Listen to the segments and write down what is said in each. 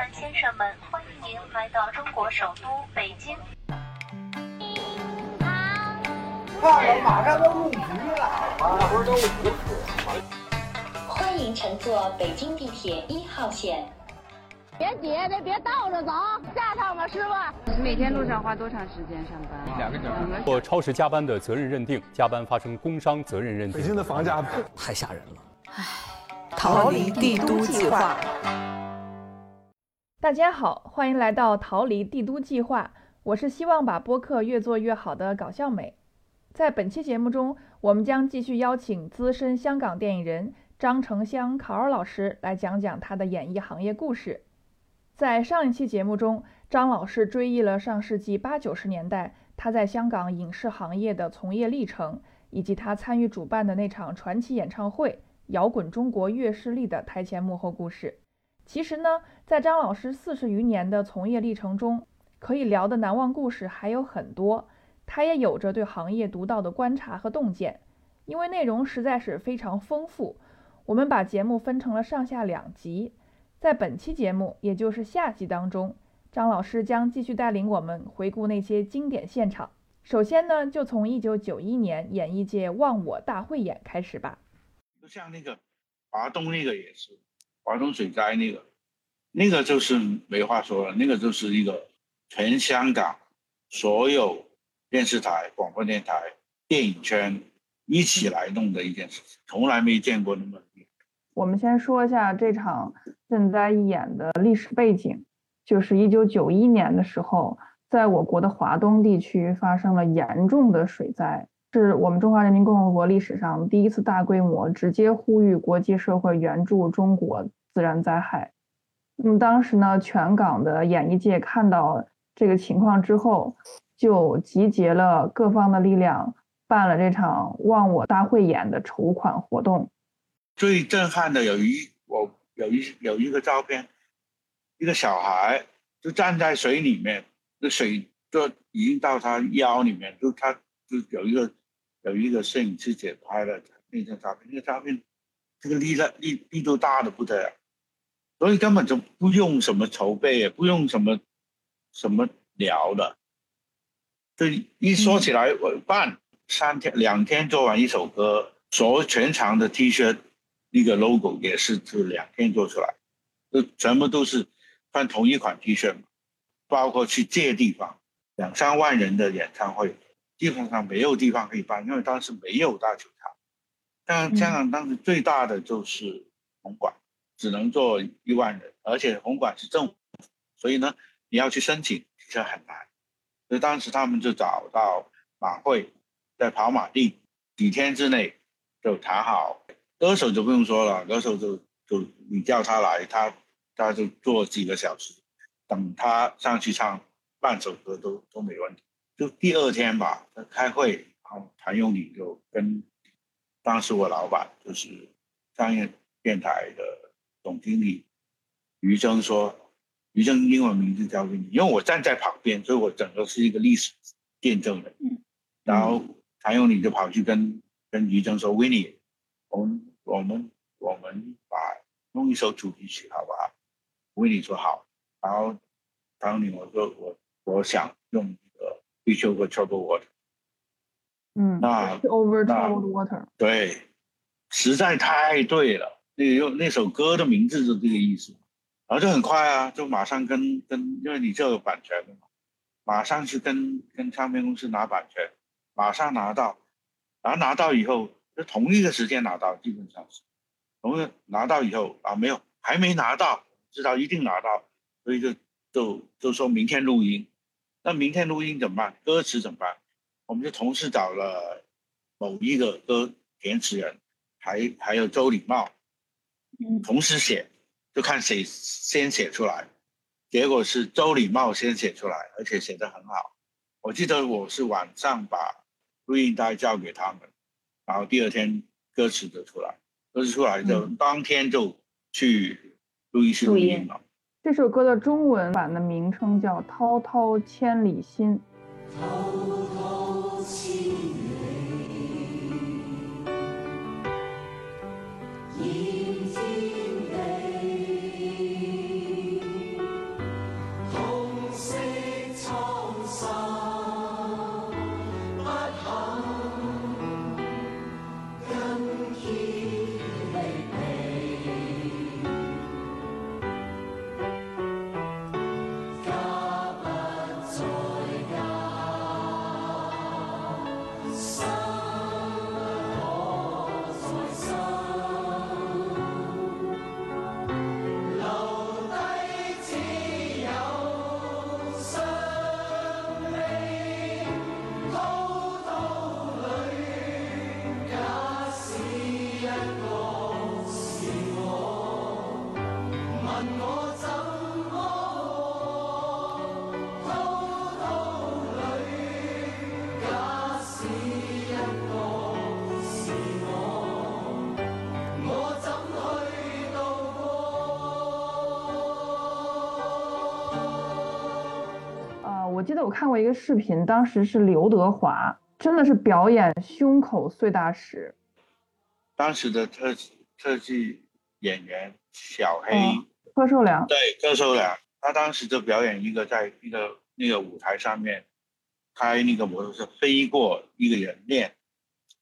们、先生们，欢迎您来到中国首都北京。看我马上都入局了，那不是都五欢迎乘坐北京地铁一号线。别挤，得别倒着走，下趟吧，师傅。每天路上花多长时间上班？两个小时。做超时加班的责任认定，加班发生工伤责任认定。北京的房价太吓人了。唉，逃离帝都计划。大家好，欢迎来到逃离帝都计划。我是希望把播客越做越好的搞笑美。在本期节目中，我们将继续邀请资深香港电影人张成香考尔老师来讲讲他的演艺行业故事。在上一期节目中，张老师追忆了上世纪八九十年代他在香港影视行业的从业历程，以及他参与主办的那场传奇演唱会《摇滚中国乐势力》的台前幕后故事。其实呢，在张老师四十余年的从业历程中，可以聊的难忘故事还有很多。他也有着对行业独到的观察和洞见，因为内容实在是非常丰富，我们把节目分成了上下两集。在本期节目，也就是下集当中，张老师将继续带领我们回顾那些经典现场。首先呢，就从1991年演艺界忘我大汇演开始吧。就像那个华东那个也是，华东水灾那个，那个就是没话说了，那个就是一个全香港所有。电视台、广播电台、电影圈一起来弄的一件事情，从来没见过那么。我们先说一下这场赈灾演的历史背景，就是一九九一年的时候，在我国的华东地区发生了严重的水灾，是我们中华人民共和国历史上第一次大规模直接呼吁国际社会援助中国自然灾害。那么当时呢，全港的演艺界看到这个情况之后。就集结了各方的力量，办了这场忘我大会演的筹款活动。最震撼的有一我有一有一个照片，一个小孩就站在水里面，那水就已经到他腰里面，就他就有一个有一个摄影师姐拍了那张照片，那个照片这个力量力力度大的不得了，所以根本就不用什么筹备，也不用什么什么聊的。这一说起来，我办三天两天做完一首歌，所全场的 T 恤那个 logo 也是就两天做出来，就全部都是穿同一款 T 恤，包括去借地方，两三万人的演唱会，基本上没有地方可以办，因为当时没有大球场。但香港当时最大的就是红馆，只能坐一万人，而且红馆是政府，所以呢，你要去申请其实很难。所以当时他们就找到马会，在跑马地几天之内就谈好，歌手就不用说了，歌手就就你叫他来，他他就坐几个小时，等他上去唱半首歌都都没问题。就第二天吧，他开会，然后谭咏麟就跟当时我老板就是商业电台的总经理余征说。于正英文名字交给你，因为我站在旁边，所以我整个是一个历史见证人。嗯，然后谭咏麟就跑去跟跟于正说 w i n n e 我们我们我们把弄一首主题曲好不好 w i n n e 说好。然后谭咏麟我说我我想用一个 Beach Over Troubled Water。嗯，那 Over Troubled Water。对，实在太对了，那用那首歌的名字是这个意思。然后就很快啊，就马上跟跟，因为你这有版权的嘛，马上去跟跟唱片公司拿版权，马上拿到，然后拿到以后就同一个时间拿到，基本上是，同一拿到以后啊没有还没拿到，知道一定拿到，所以就就就说明天录音，那明天录音怎么办？歌词怎么办？我们就同时找了某一个歌填词人，还还有周礼茂，同时写。就看谁先写出来，结果是周礼茂先写出来，而且写得很好。我记得我是晚上把录音带交给他们，然后第二天歌词就出来，歌词出来就当天就去录音室录音了。这首歌的中文版的名称叫《滔滔千里心》。看过一个视频，当时是刘德华，真的是表演胸口碎大石。当时的特特技演员小黑，柯受良，对柯受良，他当时就表演一个在一个那个舞台上面开那个摩托车飞过一个人链，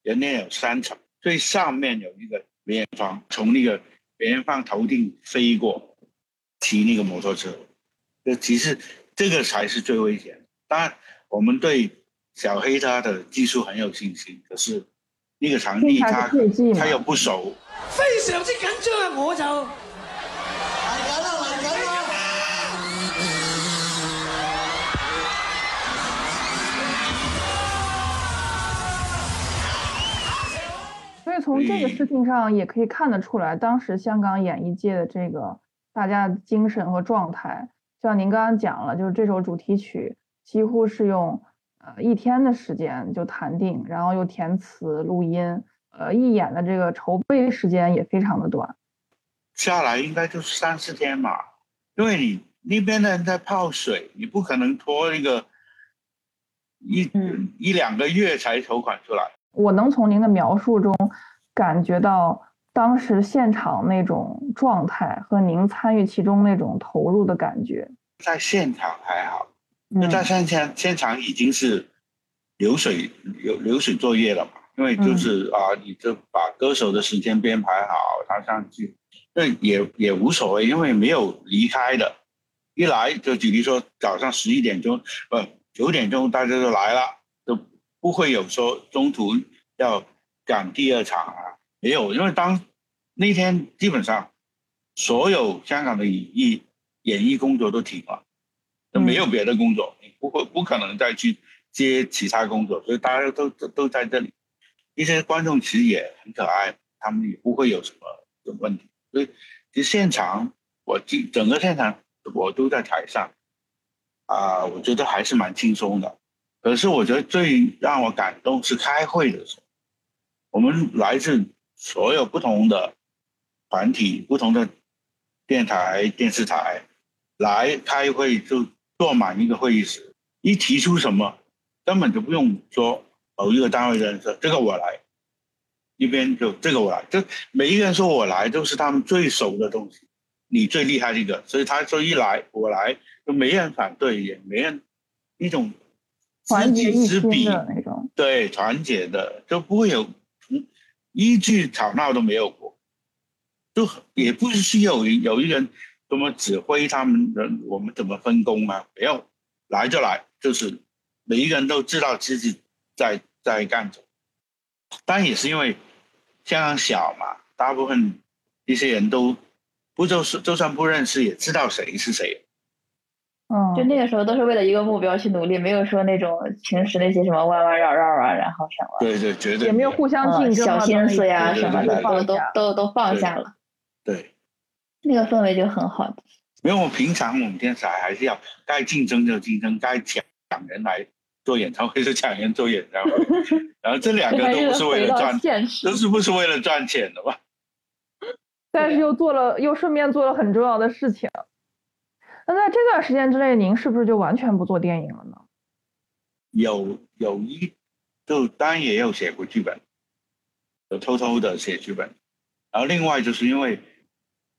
人链有三层，最上面有一个梅艳芳从那个梅艳芳头顶飞过，骑那个摩托车，这其实这个才是最危险。当然，我们对小黑他的技术很有信心，可是。那个场地，他他又不熟，非常之紧张啊！我就嚟緊啦，嚟緊啦！所以从这个事情上也可以看得出来，当时香港演艺界的这个大家的精神和状态，像您刚刚讲了，就是这首主题曲几乎是用。呃，一天的时间就谈定，然后又填词、录音，呃，一演的这个筹备时间也非常的短，下来应该就是三四天吧。因为你那边的人在泡水，你不可能拖一个一一两个月才筹款出来。我能从您的描述中感觉到当时现场那种状态和您参与其中那种投入的感觉。在现场还好。那在现现现场已经是流水流流水作业了嘛？因为就是啊，你就把歌手的时间编排好，他上去，那也也无所谓，因为没有离开的。一来就举例说，早上十一点钟，呃九点钟大家都来了，都不会有说中途要赶第二场啊，没有，因为当那天基本上所有香港的演艺演艺工作都停了。都没有别的工作，你不会不可能再去接其他工作，所以大家都都都在这里。一些观众其实也很可爱，他们也不会有什么的问题。所以其实现场，我整整个现场我都在台上，啊，我觉得还是蛮轻松的。可是我觉得最让我感动是开会的时候，我们来自所有不同的团体、不同的电台、电视台来开会就。坐满一个会议室，一提出什么，根本就不用说某一个单位的人说这个我来，一边就这个我来，就每一个人说我来都是他们最熟的东西，你最厉害这个，所以他说一来我来，就没人反对，也没人一种团结一心的那种，对团结的就不会有一句吵闹都没有过，就也不是有有一人。怎么指挥他们人？我们怎么分工啊？没有，来就来，就是每一个人都知道自己在在干什么。当然也是因为香港小嘛，大部分一些人都不就是就算不认识，也知道谁是谁。嗯，就那个时候都是为了一个目标去努力，没有说那种平时那些什么弯弯绕绕啊，然后什么。对对，绝对也没有互相竞争小心思呀什么的，都都都都放下了。对。那个氛围就很好，因为我平常我们电视台还是要该竞争就竞争，该抢抢人来做演唱会就抢人做演唱会，然后这两个都不是为了赚，都是不是为了赚钱的吧？但是又做了，又顺便做了很重要的事情。那在这段时间之内，您是不是就完全不做电影了呢？有有一，就当然也有写过剧本，有偷偷的写剧本，然后另外就是因为。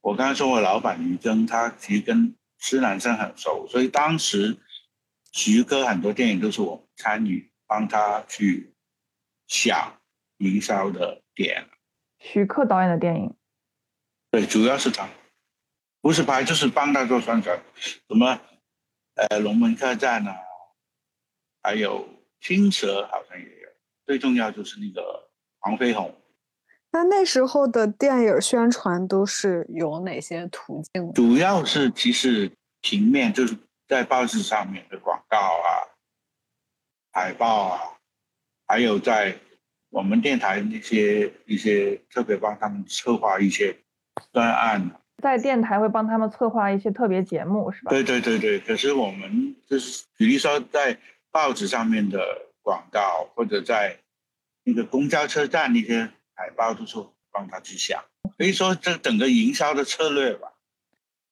我刚才说，我老板于峥，他其实跟施南生很熟，所以当时徐哥很多电影都是我参与帮他去想营销的点。徐克导演的电影，对，主要是他，不是拍就是帮他做宣传，什么呃龙门客栈啊，还有青蛇好像也有，最重要就是那个黄飞鸿。那那时候的电影宣传都是有哪些途径？主要是其实平面，就是在报纸上面的广告啊、海报啊，还有在我们电台那些一些特别帮他们策划一些专案。在电台会帮他们策划一些特别节目，是吧？对对对对。可是我们就是比如说在报纸上面的广告，或者在那个公交车站那些。海报都是帮他去想，可以说这整个营销的策略吧。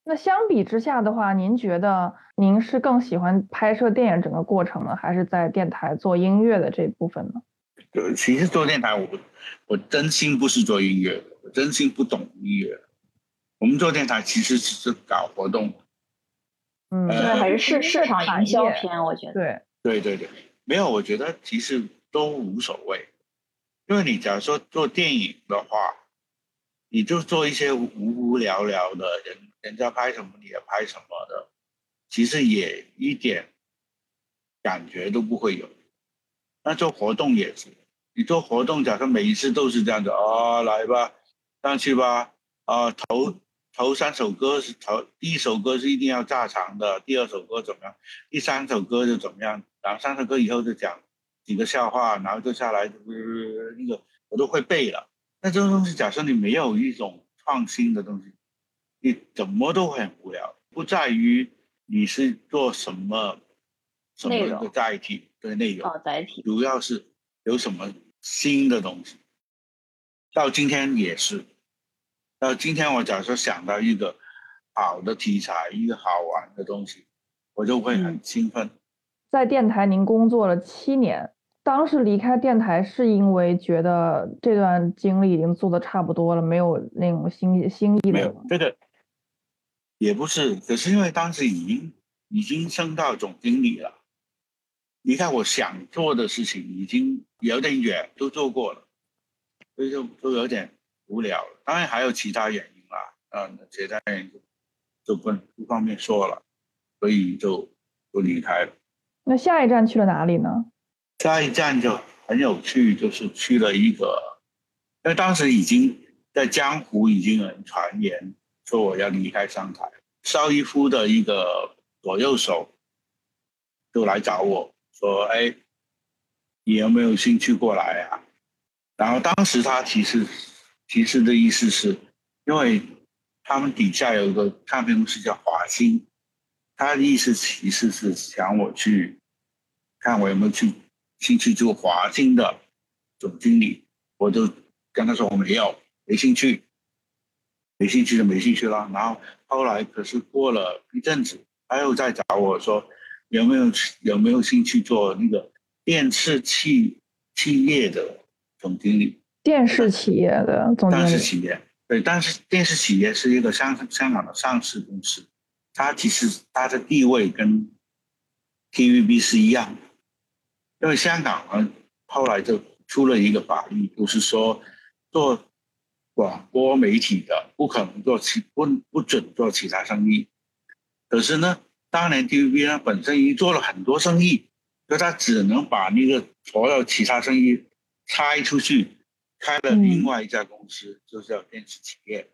那相比之下的话，您觉得您是更喜欢拍摄电影整个过程呢，还是在电台做音乐的这部分呢？呃，其实做电台，我我真心不是做音乐的，我真心不懂音乐。我们做电台其实只是搞活动。嗯，对，还是市市场营销片，我觉得。对对对对，没有，我觉得其实都无所谓，因为你假如说做电影的话，你就做一些无无聊聊的人。人家拍什么你也拍什么的，其实也一点感觉都不会有。那做活动也是，你做活动，假设每一次都是这样子啊，来吧，上去吧，啊，头头三首歌是头，第一首歌是一定要炸场的，第二首歌怎么样，第三首歌就怎么样，然后三首歌以后就讲几个笑话，然后就下来，呃，那个我都会背了。那这种东西，假设你没有一种创新的东西。你怎么都会很无聊，不在于你是做什么什么的载体的内容，哦，载体，主要是有什么新的东西。到今天也是，到今天我假设想到一个好的题材，一个好玩的东西，我就会很兴奋。在电台您工作了七年，当时离开电台是因为觉得这段经历已经做的差不多了，没有那种新新意的。没有对的。也不是，可是因为当时已经已经升到总经理了，离开我想做的事情已经有点远，都做过了，所以就都有点无聊了。当然还有其他原因啦，嗯，其他原因就不不方便说了，所以就就离开了。那下一站去了哪里呢？下一站就很有趣，就是去了一个，因为当时已经在江湖已经有传言。说我要离开上台，邵逸夫的一个左右手就来找我说：“哎，你有没有兴趣过来啊？”然后当时他提示提示的意思是，因为他们底下有一个唱片公司叫华星，他的意思其实是想我去看我有没有去兴趣做华星的总经理，我就跟他说我没有，没兴趣。没兴趣就没兴趣了，然后后来可是过了一阵子，他又在找我说有没有有没有兴趣做那个电视企企业的总经理？电视企业的总经理。电视企业对，但是电视企业是一个香香港的上市公司，它其实它的地位跟 TVB 是一样的，因为香港呢后来就出了一个法律，就是说做。广播媒体的不可能做其不不准做其他生意，可是呢，当年 TVB 呢本身已经做了很多生意，所以他只能把那个所有其他生意拆出去，开了另外一家公司，就叫电视企业。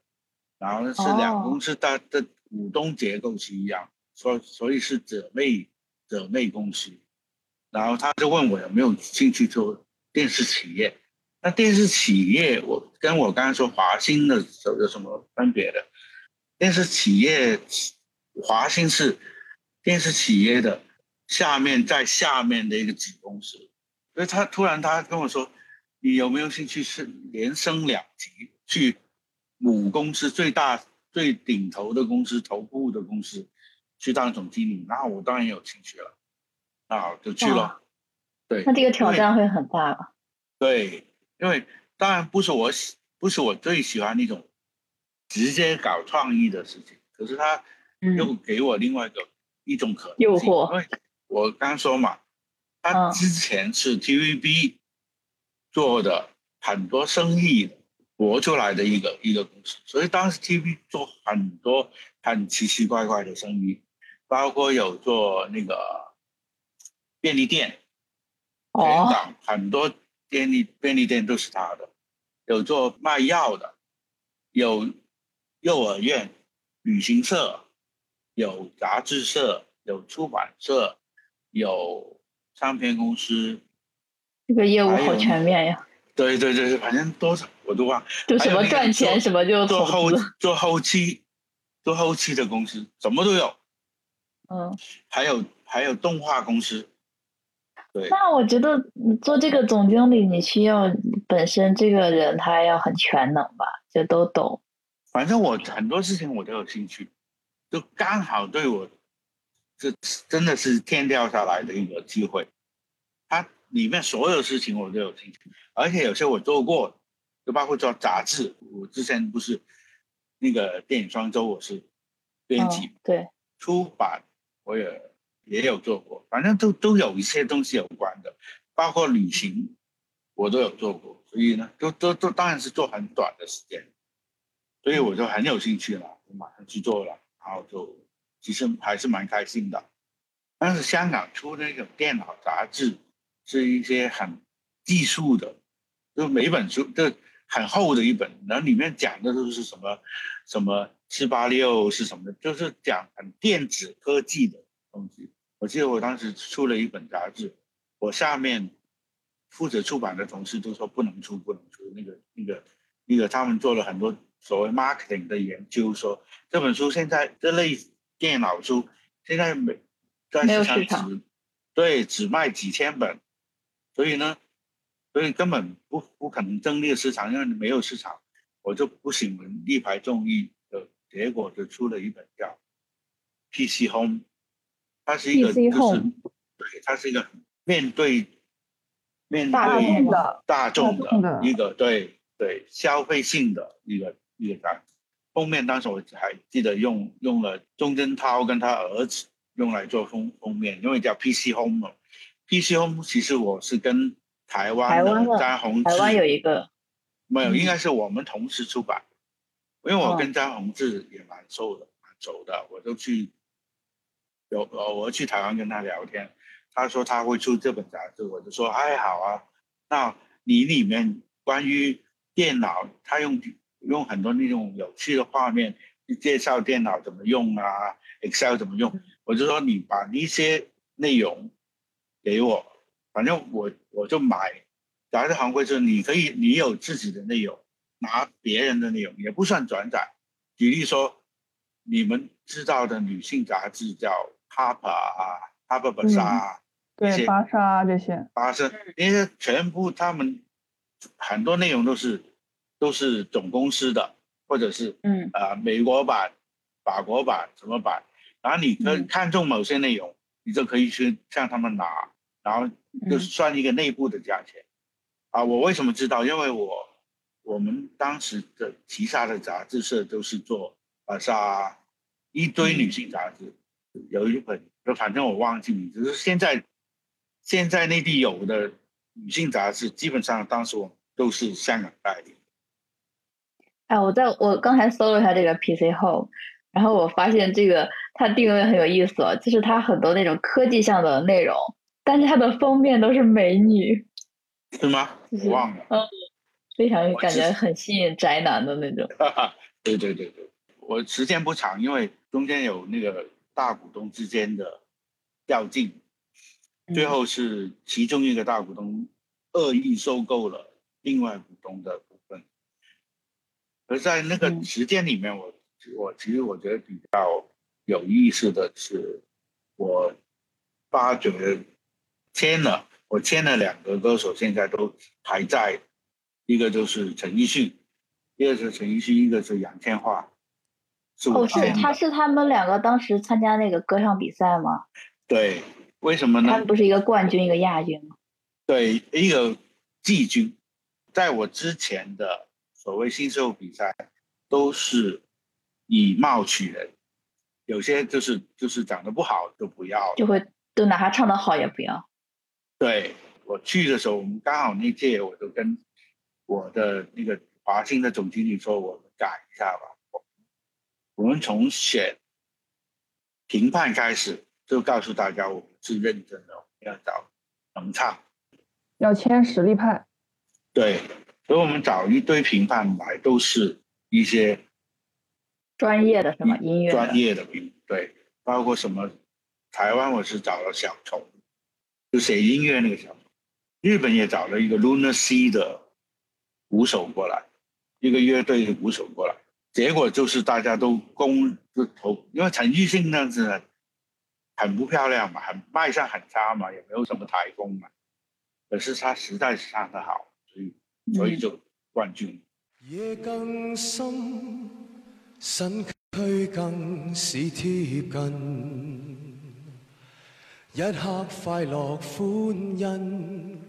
然后呢，是两公司它的股东结构是一样，所所以是姊妹姊妹公司。然后他就问我有没有兴趣做电视企业。那电视企业，我跟我刚才说华兴的有有什么分别的？电视企业，华兴是电视企业的下面在下面的一个子公司，所以他突然他跟我说，你有没有兴趣是连升两级去母公司最大最顶头的公司头部的公司去当总经理？那我当然有兴趣了，那就去了。对，那这个挑战会很大吧？对。因为当然不是我喜，不是我最喜欢那种直接搞创意的事情，可是他又给我另外一个一种可能诱惑。因为我刚说嘛，他之前是 TVB 做的很多生意博出来的一个一个公司，所以当时 TVB 做很多很奇奇怪怪的生意，包括有做那个便利店，哦，很多。便利便利店都是他的，有做卖药的，有幼儿园、旅行社，有杂志社，有出版社，有唱片公司。这个业务好全面呀！对对对，反正多少我都忘。就什么赚钱什么就做后做后期，做后期的公司什么都有。嗯。还有还有动画公司。那我觉得你做这个总经理，你需要本身这个人他要很全能吧，就都懂。反正我很多事情我都有兴趣，就刚好对我，这真的是天掉下来的一个机会。它里面所有事情我都有兴趣，而且有些我做过，就包括做杂志。我之前不是那个电影双周，我是编辑，对，出版我也也有做过，反正都都有一些东西有关的，包括旅行我都有做过，所以呢，都都都当然是做很短的时间，所以我就很有兴趣了，就马上去做了，然后就其实还是蛮开心的。但是香港出那种电脑杂志。是一些很技术的，就每本书就很厚的一本，然后里面讲的都是什么什么七八六是什么，就是讲很电子科技的东西。我记得我当时出了一本杂志，我下面负责出版的同事都说不能出，不能出。那个那个那个，他们做了很多所谓 marketing 的研究，说这本书现在这类电脑书现在没在市场只对只卖几千本。所以呢，所以根本不不可能争这市场，因为没有市场，我就不行力排众议的结果，就出了一本叫《PC Home》，它是一个就是对，它是一个面对面对大众的一个对对消费性的一个一个单。封面当时我还记得用用了钟镇涛跟他儿子用来做封封面，因为叫《PC Home》嘛。PC Home 其实我是跟台湾的张宏志，台湾有一个，没有，应该是我们同时出版，因为我跟张宏志也蛮熟的，蛮熟的，我就去有呃，我去台湾跟他聊天，他说他会出这本杂志，我就说哎好啊，那你里面关于电脑，他用用很多那种有趣的画面介绍电脑怎么用啊，Excel 怎么用，我就说你把一些内容。给我，反正我我就买杂志行规是你可以，你有自己的内容，拿别人的内容也不算转载。举例说，你们知道的女性杂志叫 Harper 啊，Harper Bazaar，对，巴莎这些，巴莎，因为全部他们很多内容都是都是总公司的，或者是嗯。啊美国版、法国版什么版，然后你可看中某些内容，你就可以去向他们拿。然后就算一个内部的价钱，啊，我为什么知道？因为我我们当时的旗下的杂志社都是做啊，莎一堆女性杂志，有一本，就反正我忘记名字。是现在现在内地有的女性杂志，基本上当时我都是香港代理。哎，我在我刚才搜了一下这个 PC Home，然后我发现这个它定位很有意思，就是它很多那种科技向的内容。但是它的封面都是美女，是吗？我忘了。嗯，非常感觉很吸引宅男的那种。对对对对，我时间不长，因为中间有那个大股东之间的较劲，最后是其中一个大股东恶意收购了另外股东的股份。而在那个时间里面，我我其实我觉得比较有意思的是，我发觉。签了，我签了两个歌手，现在都还在，一个就是陈奕迅，一个是陈奕迅，一个是杨千嬅。哦，是他是他们两个当时参加那个歌唱比赛吗？对，为什么呢？他们不是一个冠军，一个亚军吗？对，一个季军。在我之前的所谓新秀比赛，都是以貌取人，有些就是就是长得不好就不要，就会都哪怕唱得好也不要。对我去的时候，我们刚好那届，我就跟我的那个华星的总经理说，我们改一下吧。我们从选评判开始，就告诉大家，我们是认真的，要找能唱，要签实力派。对，所以我们找一堆评判来，都是一些专业的，什么音乐专业的评，对，包括什么台湾，我是找了小虫。就写音乐那个小日本也找了一个 Luna C 的鼓手过来，一个乐队的鼓手过来，结果就是大家都攻就投，因为陈奕迅那子很不漂亮嘛，很卖相很差嘛，也没有什么台风嘛，可是他实在是唱得好，所以所以就冠军。夜更深，去更是贴近，一刻快乐欢欣，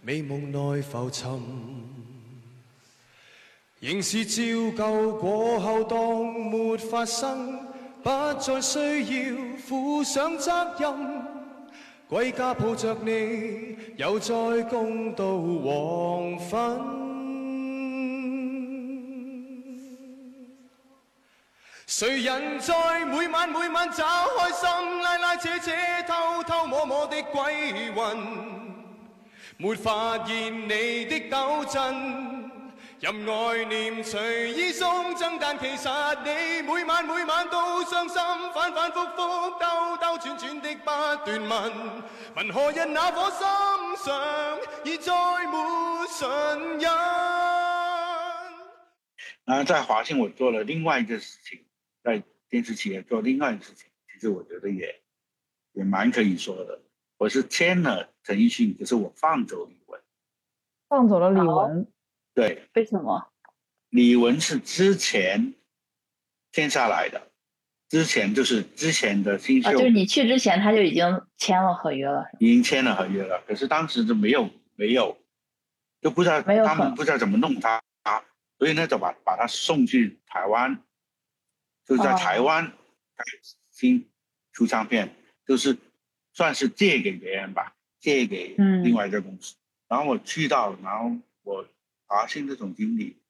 美梦内浮沉，仍是照旧过后当没发生，不再需要负上责任。归家抱着你，又再共度黄昏。谁人在每晚每晚找开心，拉拉扯扯，偷偷摸摸的鬼魂，没发现你的抖震。任爱念随意送赠，但其实你每晚每晚都伤心，反反复复兜兜转转的不断问，问何日那颗心上已再没信任。然后在华信，我做了另外一件事情，在电视企业做另外一件事情，其实我觉得也也蛮可以说的。我是签了陈奕迅，可是我放走李玟。放走了李玟。对，为什么？李玟是之前签下来的，之前就是之前的新秀，啊，就是你去之前他就已经签了合约了，已经签了合约了。可是当时就没有没有，就不知道他们不知道怎么弄他，所以呢就把把他送去台湾，就在台湾开新出唱片，就是算是借给别人吧，借给另外一个公司。然后我去到，然后我。华信的总经理，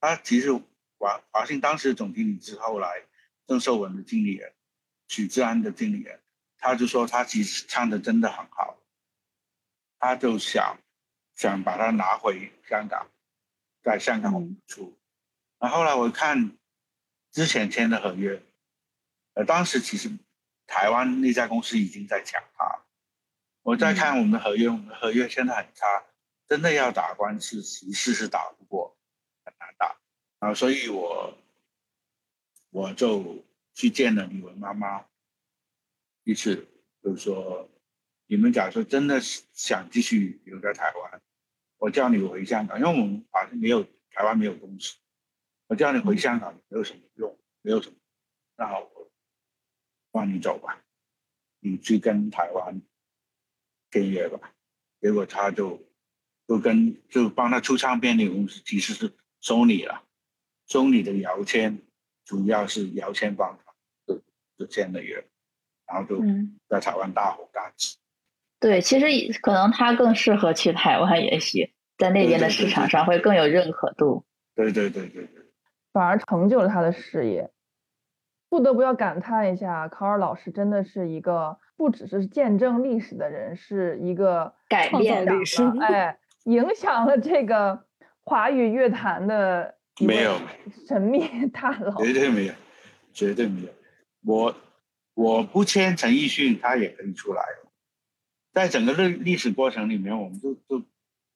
他其实华华信当时的总经理是后来郑秀文的经理人，许志安的经理人，他就说他其实唱的真的很好，他就想想把他拿回香港，在香港出。然后来我看之前签的合约，呃，当时其实台湾那家公司已经在抢他，我在看我们的合约，我们的合约签的很差。真的要打官司，其实是打不过，很难打啊！所以我我就去见了李玟妈妈一次，就是说，你们假设真的想继续留在台湾，我叫你回香港，因为我们好像没有台湾没有公司，我叫你回香港没有什么用，没有什么，那好我放你走吧，你去跟台湾签约吧。结果他就。就跟就帮他出唱片的公司其实是索尼了，索尼的姚谦主要是姚谦帮他就就签的约，然后就在台湾大红大紫。对，其实可能他更适合去台湾，也许在那边的市场上会更有认可度。对对对对对，反而成就了他的事业。不得不要感叹一下，考尔老师真的是一个不只是见证历史的人，是一个改变历史，哎。影响了这个华语乐坛的没有神秘 大佬，绝对没有，绝对没有。我我不签陈奕迅，他也可以出来。在整个历历史过程里面，我们就就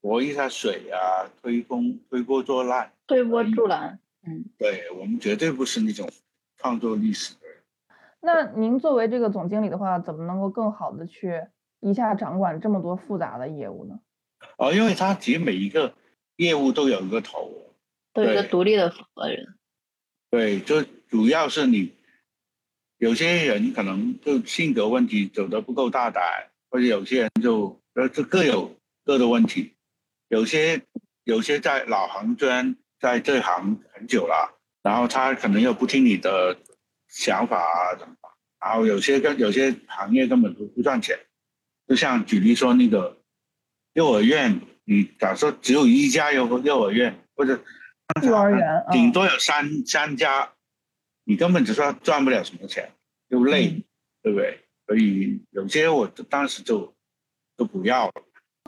搏一下水啊，推风推波助澜，推波助澜。嗯，对我们绝对不是那种创作历史的人。那您作为这个总经理的话，怎么能够更好的去一下掌管这么多复杂的业务呢？哦，因为他其实每一个业务都有一个头，都有一个独立的负责人。对，就主要是你有些人可能就性格问题走得不够大胆，或者有些人就呃就各有各的问题。有些有些在老行专在这行很久了，然后他可能又不听你的想法啊，怎么？然后有些跟有些行业根本不不赚钱，就像举例说那个。幼儿园，你假设只有一家幼幼儿园，或者幼儿园顶多有三三家，你根本就说赚不了什么钱，又累，对不对？所以有些我当时就都不要了。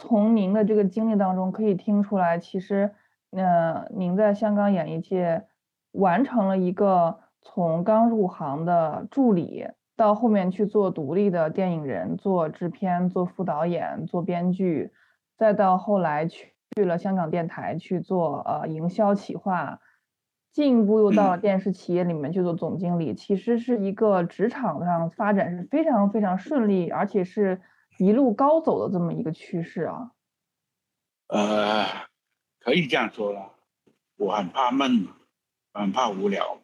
从您的这个经历当中可以听出来，其实，呃，您在香港演艺界完成了一个从刚入行的助理，到后面去做独立的电影人，做制片、做副导演、做编剧。再到后来去去了香港电台去做呃营销企划，进一步又到了电视企业里面去做总经理，其实是一个职场上发展是非常非常顺利，而且是一路高走的这么一个趋势啊。呃，可以这样说了，我很怕闷，很怕无聊，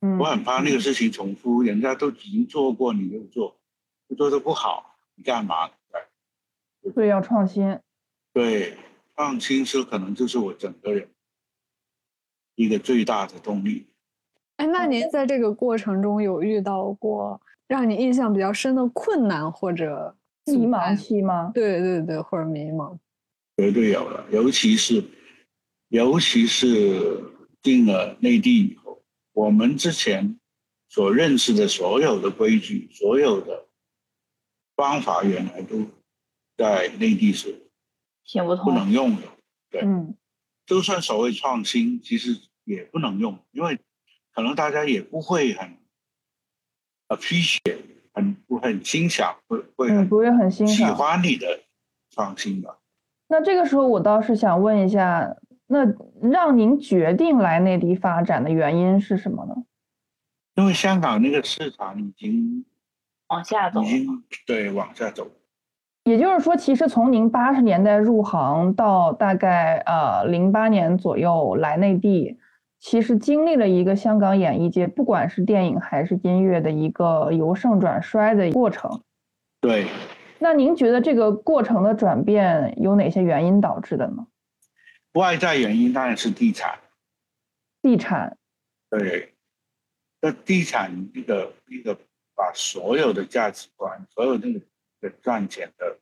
嗯我很怕那个事情重复，人家都已经做过，你又做，做的不好，你干嘛？所以要创新。对，创新是可能就是我整个人一个最大的动力。哎，那您在这个过程中有遇到过让你印象比较深的困难或者迷茫期吗？对对对，或者迷茫。绝对有了，尤其是尤其是进了内地以后，我们之前所认识的所有的规矩、所有的方法，原来都在内地是行不通，不能用的。对，嗯，就算所谓创新，其实也不能用，因为可能大家也不会很 appreciate，很不很欣赏，会会嗯，不会很欣赏喜。欢你的创新吧。那这个时候，我倒是想问一下，那让您决定来内地发展的原因是什么呢？因为香港那个市场已经往下走已，经对往下走，也就是说，其实从您八十年代入行到大概呃零八年左右来内地，其实经历了一个香港演艺界不管是电影还是音乐的一个由盛转衰的过程。对，那您觉得这个过程的转变有哪些原因导致的呢？外在原因当然是地产，地产，对，那地产一个一个把所有的价值观，所有那个的赚钱的，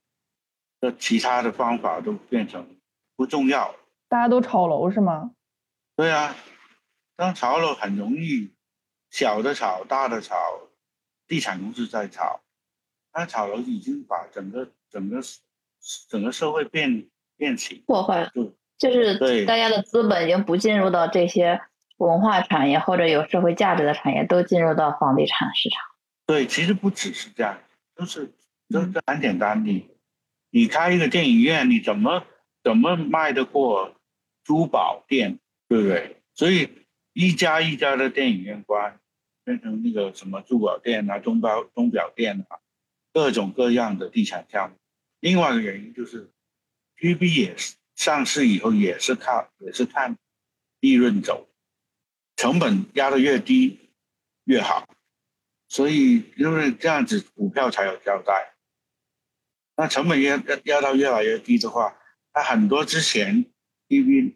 的其他的方法都变成不重要。大家都炒楼是吗？对啊，当炒楼很容易，小的炒，大的炒，地产公司在炒，那炒楼已经把整个整个整个社会变变形，破坏就是对大家的资本已经不进入到这些文化产业或者有社会价值的产业，都进入到房地产市场。对，其实不只是这样，就是这嗯这很简单，你你开一个电影院，你怎么怎么卖得过珠宝店，对不对？所以一家一家的电影院关，变成那个什么珠宝店啊、钟表钟表店啊，各种各样的地产项目。另外一个原因就是，TVB 也是上市以后也是靠也是看利润走，成本压得越低越好。所以因为这样子股票才有交代。那成本压压压到越来越低的话，它很多之前 TV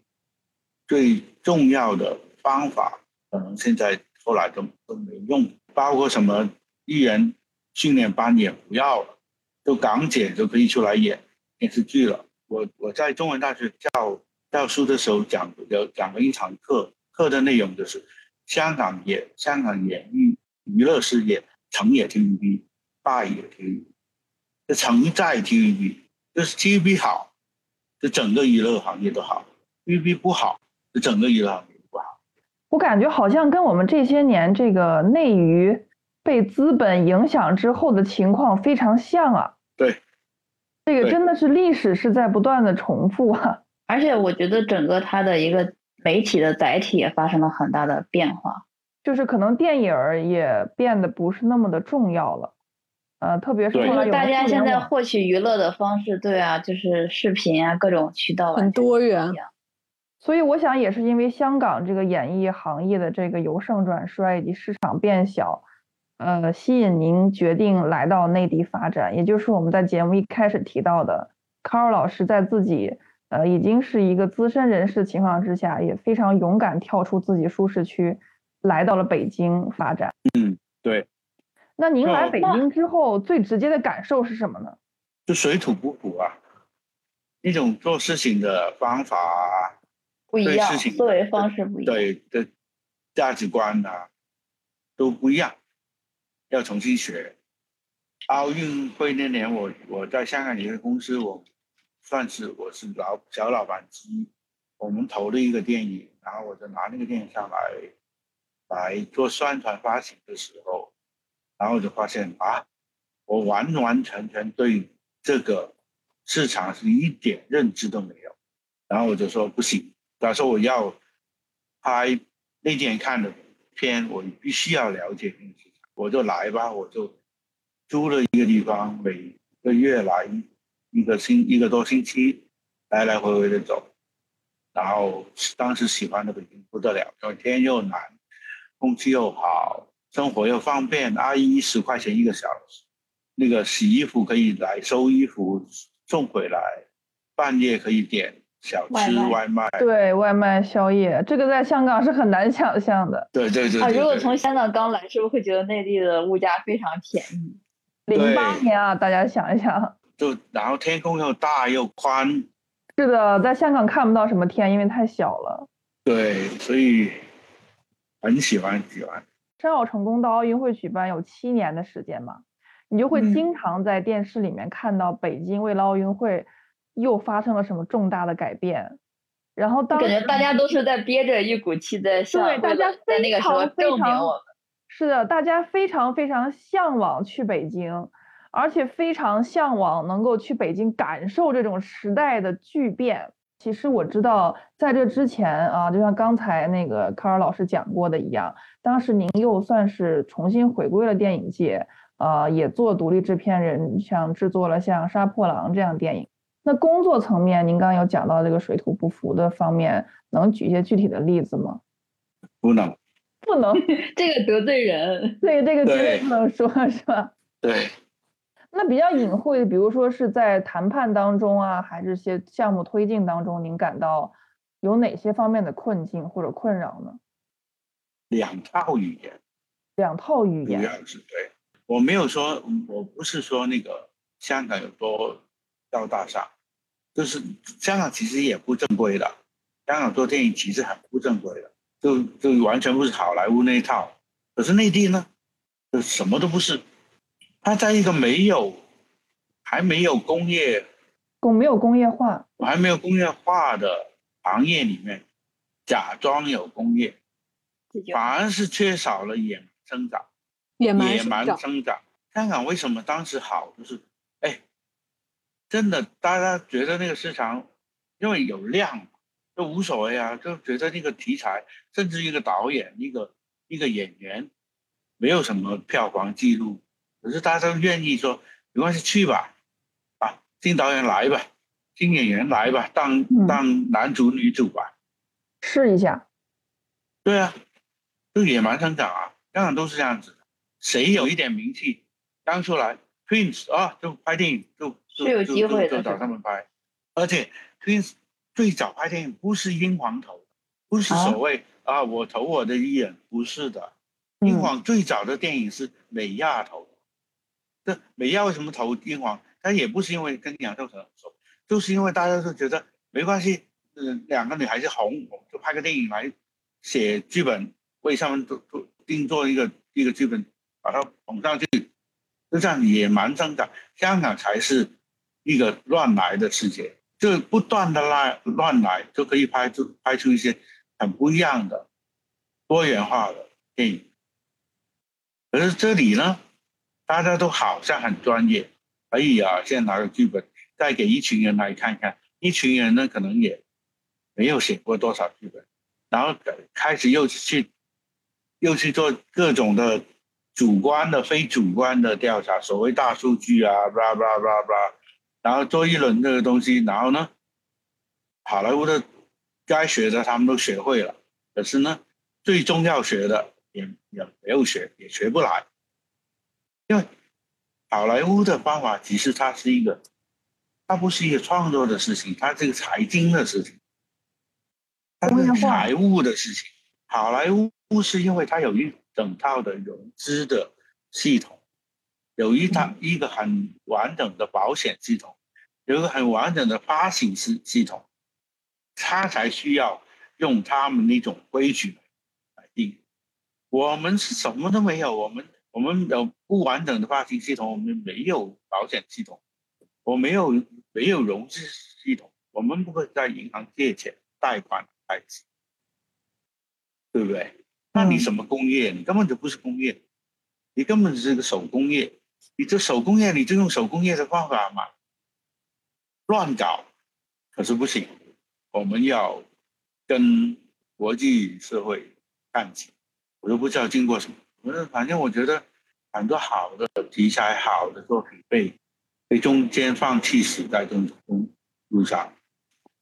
最重要的方法，可能现在后来都都没用，包括什么艺人训练班也不要了，就港姐就可以出来演电视剧了。我我在中文大学教教书的时候讲有讲了一场课，课的内容就是香港演香港演艺娱乐事业成也 TVB，败也 TVB。这承载 TVB，就是 TVB 好，这整个娱乐行业都好；TVB 不好，这整个娱乐行业不好。我感觉好像跟我们这些年这个内娱被资本影响之后的情况非常像啊。对，这个真的是历史是在不断的重复啊。而且我觉得整个它的一个媒体的载体也发生了很大的变化。就是可能电影儿也变得不是那么的重要了，呃，特别是对后来大家现在获取娱乐的方式，对啊，就是视频啊，各种渠道很多元。所以我想也是因为香港这个演艺行业的这个由盛转衰以及市场变小，呃，吸引您决定来到内地发展，也就是我们在节目一开始提到的，Carl 老师在自己呃已经是一个资深人士情况之下，也非常勇敢跳出自己舒适区，来到了北京发展。嗯，对，那您来哦北京之后，最直接的感受是什么呢？就水土不服啊，一种做事情的方法啊，不一样，思维方式不一样。对的价值观啊都不一样，要重新学。奥运会那年我，我在香港一个公司，我算是我是老小老板之一。我们投了一个电影，然后我就拿那个电影上来来做宣传发行的时候，然后我就发现啊，我完完全全对这个市场是一点认知都没有。然后我就说不行，他说我要拍那天看的片，我必须要了解那个市场，我就来吧，我就租了一个地方，每个月来一个星一个多星期，来来回回的走。然后当时喜欢的北京不得了，因为天又蓝，空气又好，生活又方便，阿姨十块钱一个小时，那个洗衣服可以来收衣服送回来，半夜可以点小吃外卖。对外卖宵夜，这个在香港是很难想象的。对对对啊，对如果从香港刚来，是不是会觉得内地的物价非常便宜？零八年啊，大家想一想，就然后天空又大又宽，是的，在香港看不到什么天，因为太小了。对，所以很喜欢喜欢。申奥成功到奥运会举办有七年的时间嘛，你就会嗯经常在电视里面看到北京为了奥运会又发生了什么重大的改变，然后当感觉时大家都是在憋着一股气在向，对，大家在那个时候非证明常我们。是的，大家非常非常向往去北京，而且非常向往能够去北京感受这种时代的巨变。其实我知道，在这之前啊，就像刚才那个卡尔老师讲过的一样，当时您又算是重新回归了电影界，呃，也做独立制片人，像制作了像《杀破狼》这样电影。那工作层面，您刚刚有讲到这个水土不服的方面，能举一些具体的例子吗？不能，不能，这个得罪人。对这个绝对对不能说，是吧？对，那比较隐晦的，比如说是在谈判当中啊，还是些项目推进当中，您感到有哪些方面的困境或者困扰呢？两套语言。两套语言，主要是对，我没有说，我不是说那个香港有多高大上，就是香港其实也不正规的，香港做电影其实很不正规的，就就完全不是好莱坞那一套。可是内地呢，就什么都不是，它在一个没有还没有工业工没有工业化，还没有工业化的行业里面，假装有工业，反而是缺少了野蛮生长。野蛮野蛮生长生长。香港为什么当时好？就是，哎，真的，大家觉得那个市场，因为有量，就无所谓啊，就觉得那个题材，甚至一个导演、一个一个演员，没有什么票房记录，可是大家都愿意说，没关系，去吧，啊，新导演来吧，新演员来吧，当当男主女主吧，试一下。对啊，就野蛮生长啊，当然都是这样子的。谁有一点名气，刚出来，Twins 啊，就拍电影，就就是有就就就找机会的是他们拍。而且 Twins 最早拍电影不是英皇投，不是啊所谓啊我投我的艺人，不是的。嗯英皇最早的电影是美亚投的。这美亚为什么投英皇？他也不是因为跟杨受成熟，就是因为大家都觉得没关系，嗯、两个女孩子红，我们就拍个电影来写剧本，为他们做做定做一个一个剧本，把它捧上去，就这样野蛮生长。香港才是一个乱来的世界，就不断的来乱来，就可以拍出拍出一些很不一样的多元化的电影。可是这里呢，大家都好像很专业，可以啊，先拿个剧本再给一群人来看看，一群人呢可能也没有写过多少剧本，然后开始又去又去做各种的主观的、非主观的调查，所谓大数据啊，blah blah blah blah，然后做一轮这个东西，然后呢，好莱坞的该学的他们都学会了，可是呢，最终要学的也也没有学，也学不来，因为好莱坞的方法其实它是一个，它不是一个创作的事情，它是一个财经的事情，它是财务的事情。好莱坞是因为它有一整套的融资的系统，有一套一个很完整的保险系统，有一个很完整的发行系系统，它才需要用他们那种规矩来定。我们是什么都没有，我们我们有不完整的发行系统，我们没有保险系统，我没有没有融资系统，我们不会在银行借钱贷款开支，对不对？那你什么工业？你根本就不是工业，你根本是个手工业。你这手工业，你就用手工业的方法嘛，乱搞，可是不行。我们要跟国际社会看齐。我都不知道经过什么，反正反正我觉得很多好的题材、好的作品被被中间放弃死在这种路上。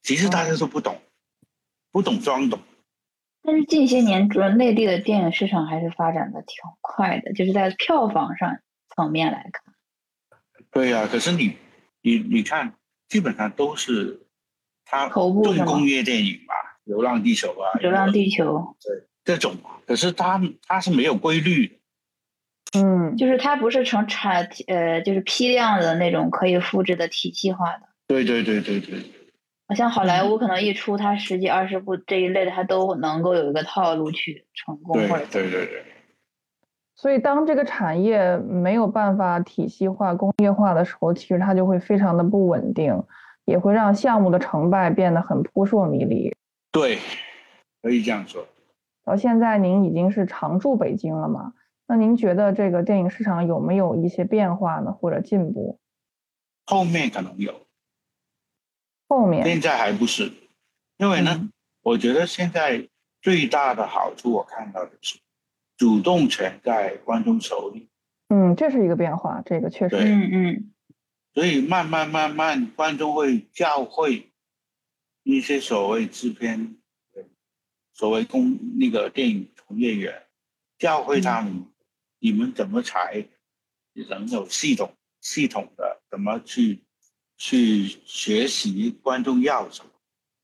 其实大家都不懂，不懂装懂，但是近些年，主要内地的电影市场还是发展的挺快的，就是在票房上层面来看。对呀、可是你你你看，基本上都是它重工业电影吧，《流浪地球》啊，《流浪地球》对这种，可是它它是没有规律的。嗯，就是它不是成产呃，就是批量的那种可以复制的体系化的。对对对对对，像好嗯莱坞可能一出它十几二十部这一类的，它都能够有一个套路去成功，对或者对对对，所以当这个产业没有办法体系化、工业化的时候，其实它就会非常的不稳定，也会让项目的成败变得很扑朔迷离。对，可以这样说。到现在您已经是常驻北京了嘛？那您觉得这个电影市场有没有一些变化呢，或者进步？后面可能有，后面。现在还不是，因为呢，我觉得现在最大的好处我看到的是，主动权在观众手里，嗯，这是一个变化，这个确实，对嗯嗯。所以慢慢慢慢观众会教会一些所谓制片，呃所谓公那个电影从业员，教会他们、你们怎么才能有系统系统的怎么去去学习观众要什么。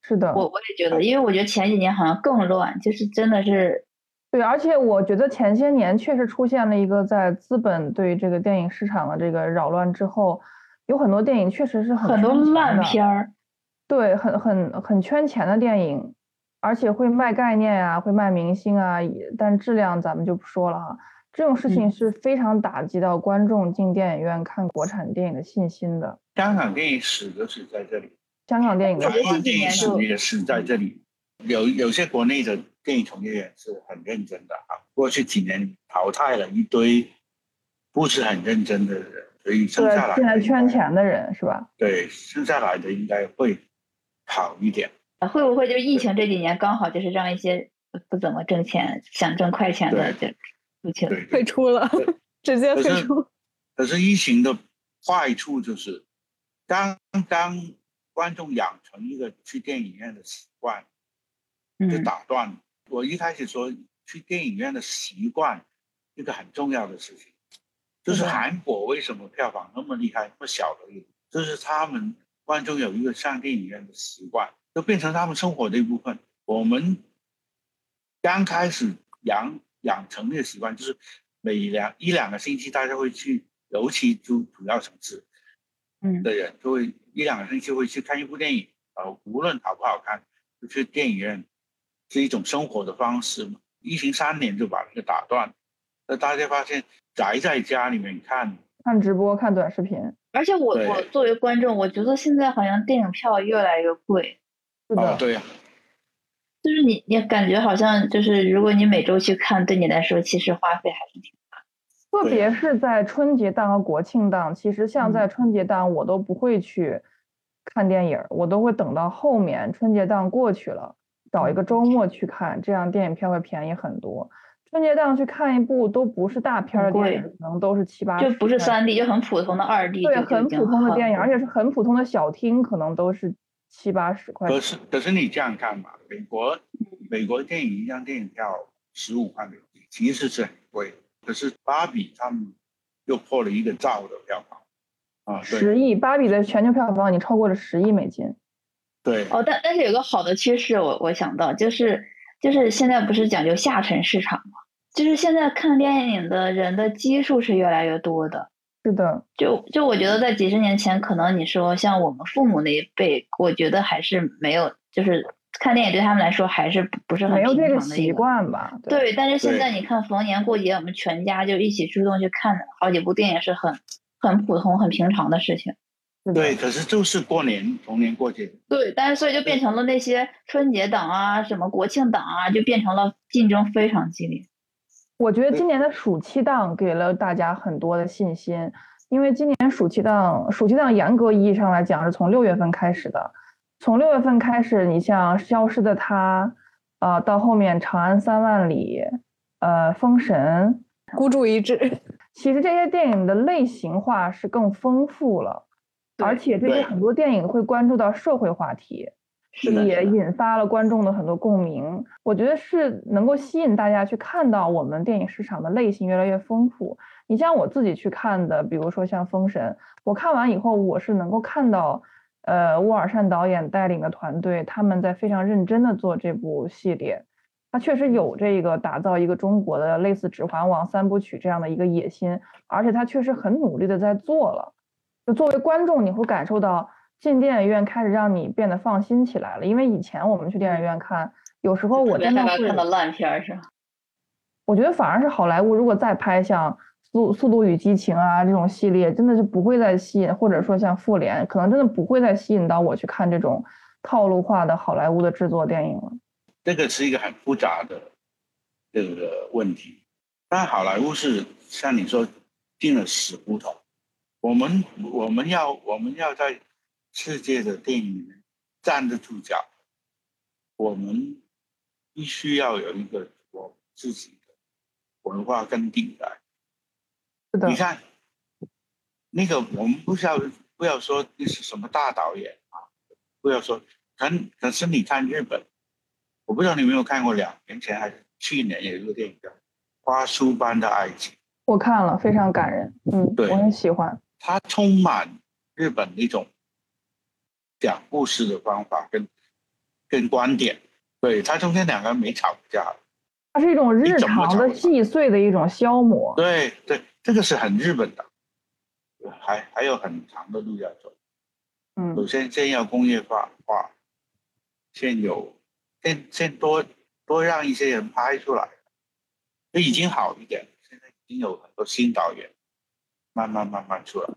是的，我我也觉得，因为我觉得前几年好像更乱，就是真的是对，而且我觉得前些年确实出现了一个在资本对这个电影市场的这个扰乱之后，有很多电影确实是很很多烂片儿。对，很很很圈钱的电影，而且会卖概念啊，会卖明星啊，也但质量咱们就不说了哈。这种事情嗯是非常打击到观众进电影院看国产电影的信心的。香港电影史就是在这里，香港电影的台湾电影史也是在这里。有有些国内的电影从业员是很认真的啊，过去几年淘汰了一堆不是很认真的人，所以剩下来对，现在圈钱的人是吧？对剩下来的应该会好一点。会不会就疫情这几年刚好就是让一些不怎么挣钱、想挣快钱的就出去了？退出了，直接退出。可是疫情的坏处就是，当当观众养成一个去电影院的习惯，就嗯打断了。我一开始说去电影院的习惯，一个很重要的事情，就是韩国为什么票房那么厉害，那么小的一，就是他们观众有一个上电影院的习惯，就变成他们生活的一部分。我们刚开始养养成那个习惯，就是每两一两个星期大家会去，尤其主主要城市嗯。的人，就会一两个星期会去看一部电影，呃，无论好不好看，就去电影院是一种生活的方式嘛。疫情三年就把这个打断，那大家发现宅在家里面看，看直播、看短视频，而且我我作为观众，我觉得现在好像电影票越来越贵，是的，哦，对呀、就是你你感觉好像就是如果你每周去看，对你来说其实花费还是挺大特别是在春节档和国庆档，其实像在春节档，我都不会去看电影儿，我都会等到后面春节档过去了，找一个周末去看，这样电影票会便宜很多。春节档去看一部都不是大片儿的电影，可能都是七八就不是三 D，就很普通的二 D，对，很普通的电影，而且是很普通的小厅，可能都是七八十块。可是可是你这样看嘛，美国美国电影一张电影票十五块美金，其实是很贵。可是芭比他们又破了一个兆的票房啊，对十亿，芭比的全球票房已经超过了十亿美金。对哦，但但是有个好的趋势，我我想到就是就是现在不是讲究下沉市场嘛，就是现在看电影的人的基数是越来越多的。是的，就就我觉得在几十年前，可能你说像我们父母那一辈，我觉得还是没有，就是看电影对他们来说还是不不是很没有这个习平常的一个。惯吧？对，但是现在你看逢年过节，我们全家就一起出动去看好几部电影，是很很普通、很平常的事情。对，可是就是过年逢年过节，对，但是所以就变成了那些春节档啊、什么国庆档啊，就变成了竞争非常激烈。我觉得今年的暑期档给了大家很多的信心，因为今年暑期档，暑期档严格意义上来讲是从六月份开始的。从六月份开始，你像《消失的她》，啊、到后面《长安三万里》，呃，《封神》，孤注一掷。其实这些电影的类型化是更丰富了，而且这些很多电影会关注到社会话题，也引发了观众的很多共鸣。我觉得是能够吸引大家去看到我们电影市场的类型越来越丰富。你像我自己去看的，比如说像《封神》，我看完以后，我是能够看到，呃，沃尔善导演带领的团队他们在非常认真的做这部系列。他确实有这个打造一个中国的类似《指环王》三部曲这样的一个野心，而且他确实很努力的在做了。就作为观众，你会感受到进电影院开始让你变得放心起来了。因为以前我们去电影院看，有时候我真的会看到烂片是吧？我觉得反而是好莱坞如果再拍像《速速度与激情》啊这种系列，真的是不会再吸引，或者说像《复联》，可能真的不会再吸引到我去看这种套路化的好莱坞的制作电影了。这个是一个很复杂的这个问题，但好莱坞是像你说进了死胡同。我们我们要我们要在世界的电影站得住脚，我们必须要有一个我自己的文化跟底来。你看，那个我们不需要不要说那是什么大导演啊，不要说，可可是你看日本，我不知道你有没有看过两年前还是去年有一个电影叫《花束般的爱情》，我看了，非常感人，嗯，对我很喜欢。它充满日本那种讲故事的方法跟跟观点，对他中间两个人没吵架，它是一种日常的细碎的一种消磨。对对，这个是很日本的，还还有很长的路要走。嗯，首先先要工业化化，先有先先多多让一些人拍出来，这已经好一点，现在已经有很多新导演。慢慢慢慢出来，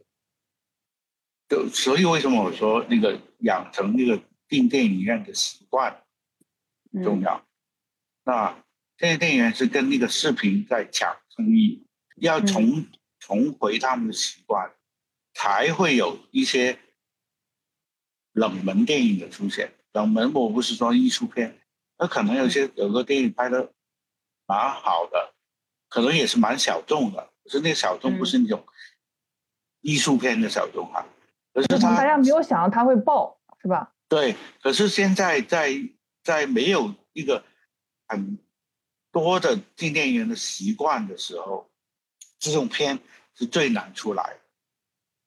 就所以为什么我说那个养成那个进电影院的习惯重要？那现在电影院是跟那个视频在抢生意，要重重回他们的习惯，才会有一些冷门电影的出现。冷门我不是说艺术片，那可能有些有个电影拍的蛮好的，可能也是蛮小众的，可是那个小众不是那种。艺术片的小众啊，可是他大家没有想到他会爆，是吧？对，可是现在在在没有一个很多的进电影院的习惯的时候，这种片是最难出来，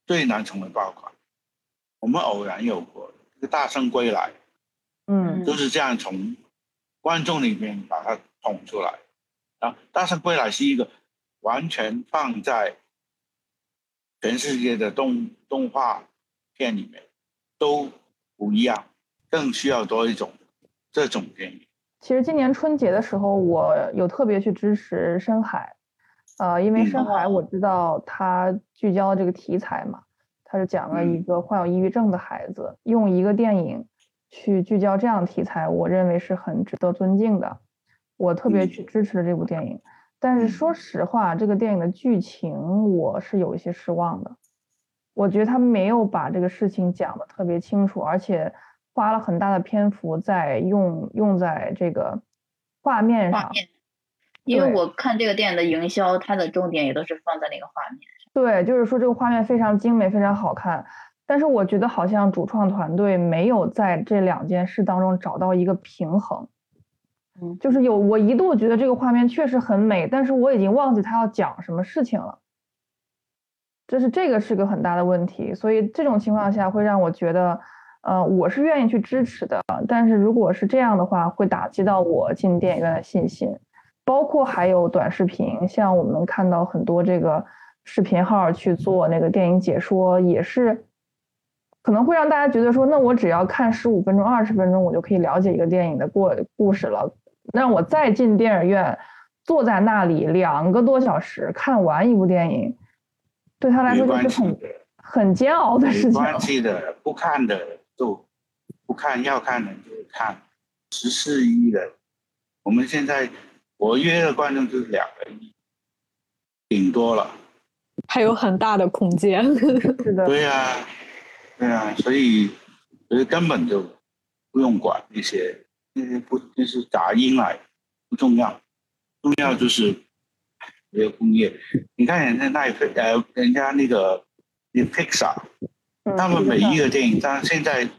最难成为爆款。我们偶然有过这个《大圣归来》，嗯，就是这样从观众里面把它捧出来。然后《大圣归来》是一个完全放在。全世界的动动画片里面都不一样，更需要多一种这种电影。其实今年春节的时候，我有特别去支持深海，呃，因为深海我知道它聚焦这个题材嘛，它是讲了一个患有抑郁症的孩子，用一个电影去聚焦这样题材，我认为是很值得尊敬的。我特别去支持了这部电影。但是说实话，这个电影的剧情我是有一些失望的。我觉得他没有把这个事情讲的特别清楚，而且花了很大的篇幅在用用在这个画面上。因为我看这个电影的营销，它的重点也都是放在那个画面上。对，就是说这个画面非常精美，非常好看。但是我觉得好像主创团队没有在这两件事当中找到一个平衡。嗯，就是有我一度觉得这个画面确实很美，但是我已经忘记他要讲什么事情了。这是这个是个很大的问题，所以这种情况下会让我觉得，呃，我是愿意去支持的，但是如果是这样的话，会打击到我进电影院的信心。包括还有短视频，像我们看到很多这个视频号去做那个电影解说，也是可能会让大家觉得说，那我只要看十五分钟、二十分钟，我就可以了解一个电影的过故事了。让我再进电影院，坐在那里两个多小时看完一部电影，对他来说就是很很煎熬的事情。没关系的，不看的就不看，要看的就看。十四亿的，我们现在活跃的观众就是两个亿，顶多了。还有很大的空间。是的。对呀，对呀，所以所以根本就不用管那些。那些不那是杂音来，不重要，重要就是这个工业。你看人家那呃，人家那个那 Pixar，他们每一个电影，当然现在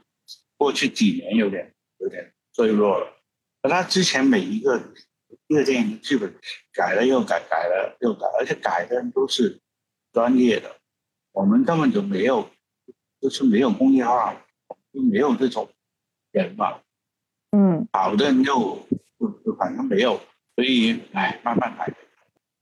过去几年有点有点坠落了。而他之前每一个一个电影的剧本改了又改，改了又改，而且改的人都是专业的，我们根本就没有，就是没有工业化，就没有这种人嘛。嗯，好的又就就反正没有，所以哎，慢慢来。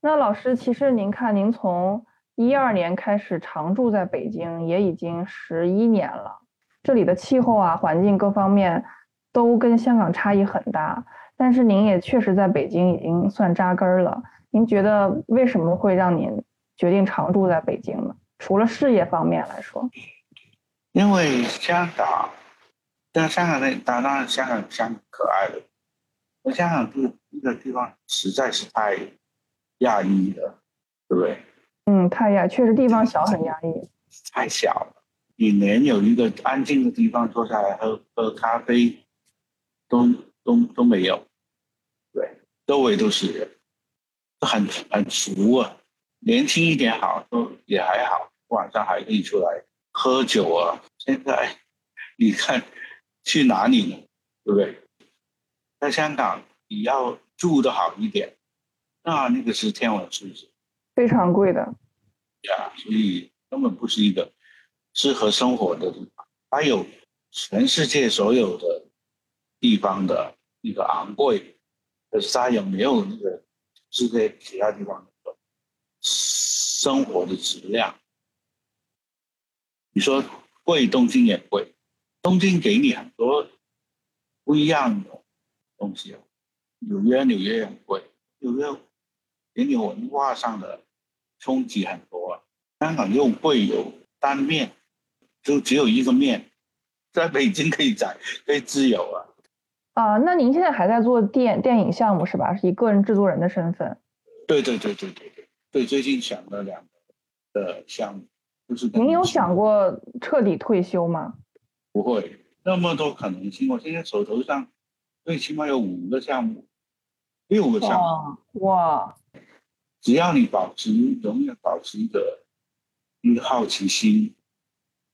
那老师，其实您看，您从一二年开始常住在北京，也已经十一年了。这里的气候啊、环境各方面都跟香港差异很大。但是您也确实在北京已经算扎根儿了。您觉得为什么会让您决定常住在北京呢？除了事业方面来说，因为香港，在香港那当然香港香港可爱的，那香港这个这个地方实在是太压抑的，对不对？嗯，太压，确实地方小，很压抑。太小了，你连有一个安静的地方坐下来喝喝咖啡，都都都没有。对，周围都是人，很很俗啊。年轻一点好，都也还好，晚上还可以出来喝酒啊。现在你看去哪里呢？对不对？在香港，你要住的好一点，那那个是天文数字，非常贵的。呀，所以根本不是一个适合生活的地方。还有全世界所有的地方的一个昂贵。可是它也没有那个世界其他地方的生活的质量。你说贵，东京也贵，东京给你很多不一样的东西。纽约，纽约也很贵，纽约给你文化上的冲击很多。香港又贵有单面，就只有一个面，在北京可以在可以自由啊。啊，那您现在还在做电电影项目是吧？是以个人制作人的身份。对对对对对对对，最近想了两个的项目，就是您有想过彻底退休吗？不会，那么多可能性。我现在手头上最起码有五个项目，六个项目。哇！只要你保持永远保持一个一个好奇心，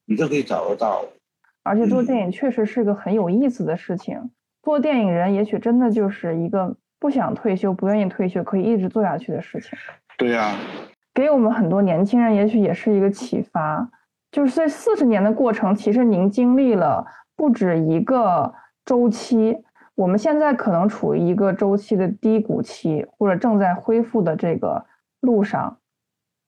你就可以找得到。而且做电影确实是个很有意思的事情。做电影人也许真的就是一个不想退休、不愿意退休、可以一直做下去的事情。对呀，给我们很多年轻人也许也是一个启发。就是这四十年的过程，其实您经历了不止一个周期。我们现在可能处于一个周期的低谷期，或者正在恢复的这个路上。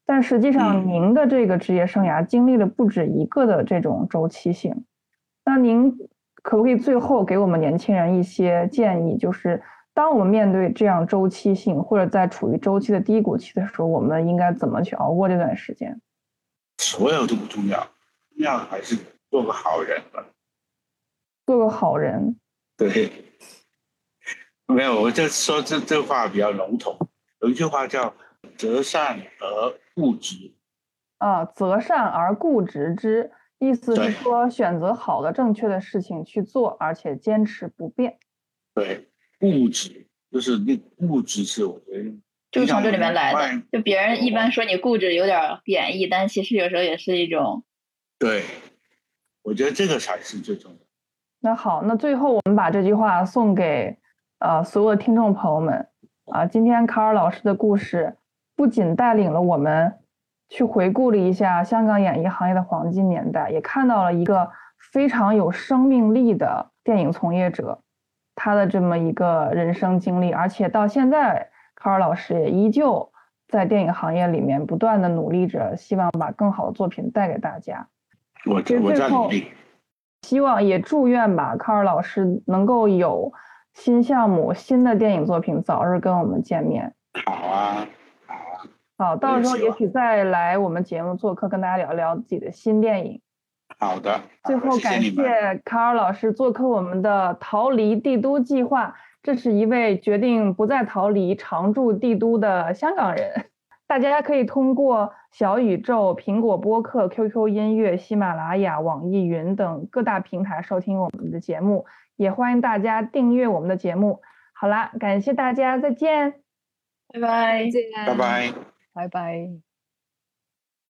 但实际上，您的这个职业生涯经历了不止一个的这种周期性。那您？可不可以最后给我们年轻人一些建议？就是当我们面对这样周期性或者在处于周期的低谷期的时候，我们应该怎么去熬过这段时间？所有都不重要，重要还是做个好人吧。做个好人。对，没有，我就说这这话比较笼统。有一句话叫“择善而固执”。啊，择善而固执之。意思是说，选择好的、正确的事情去做，而且坚持不变。对，固执就是那固执是我觉得就从这里面来的。就别人一般说你固执有点贬义，但其实有时候也是一种。对，我觉得这个才是最重要的。那好，那最后我们把这句话送给呃所有的听众朋友们啊，今天卡尔老师的故事不仅带领了我们。去回顾了一下香港演艺行业的黄金年代，也看到了一个非常有生命力的电影从业者，他的这么一个人生经历，而且到现在，卡尔老师也依旧在电影行业里面不断的努力着，希望把更好的作品带给大家。我我在努力，希望也祝愿吧，卡尔老师能够有新项目、新的电影作品早日跟我们见面。好啊。好啊，好，到时候也许再来我们节目做客，跟大家聊聊自己的新电影。好的。最后感谢卡尔老师做客我们的逃离帝都计划。这是一位决定不再逃离、常驻帝都的香港人。大家可以通过小宇宙、苹果播客、QQ 音乐、喜马拉雅、网易云等各大平台收听我们的节目，也欢迎大家订阅我们的节目。好啦，感谢大家，再见，拜拜，再见拜拜。拜拜。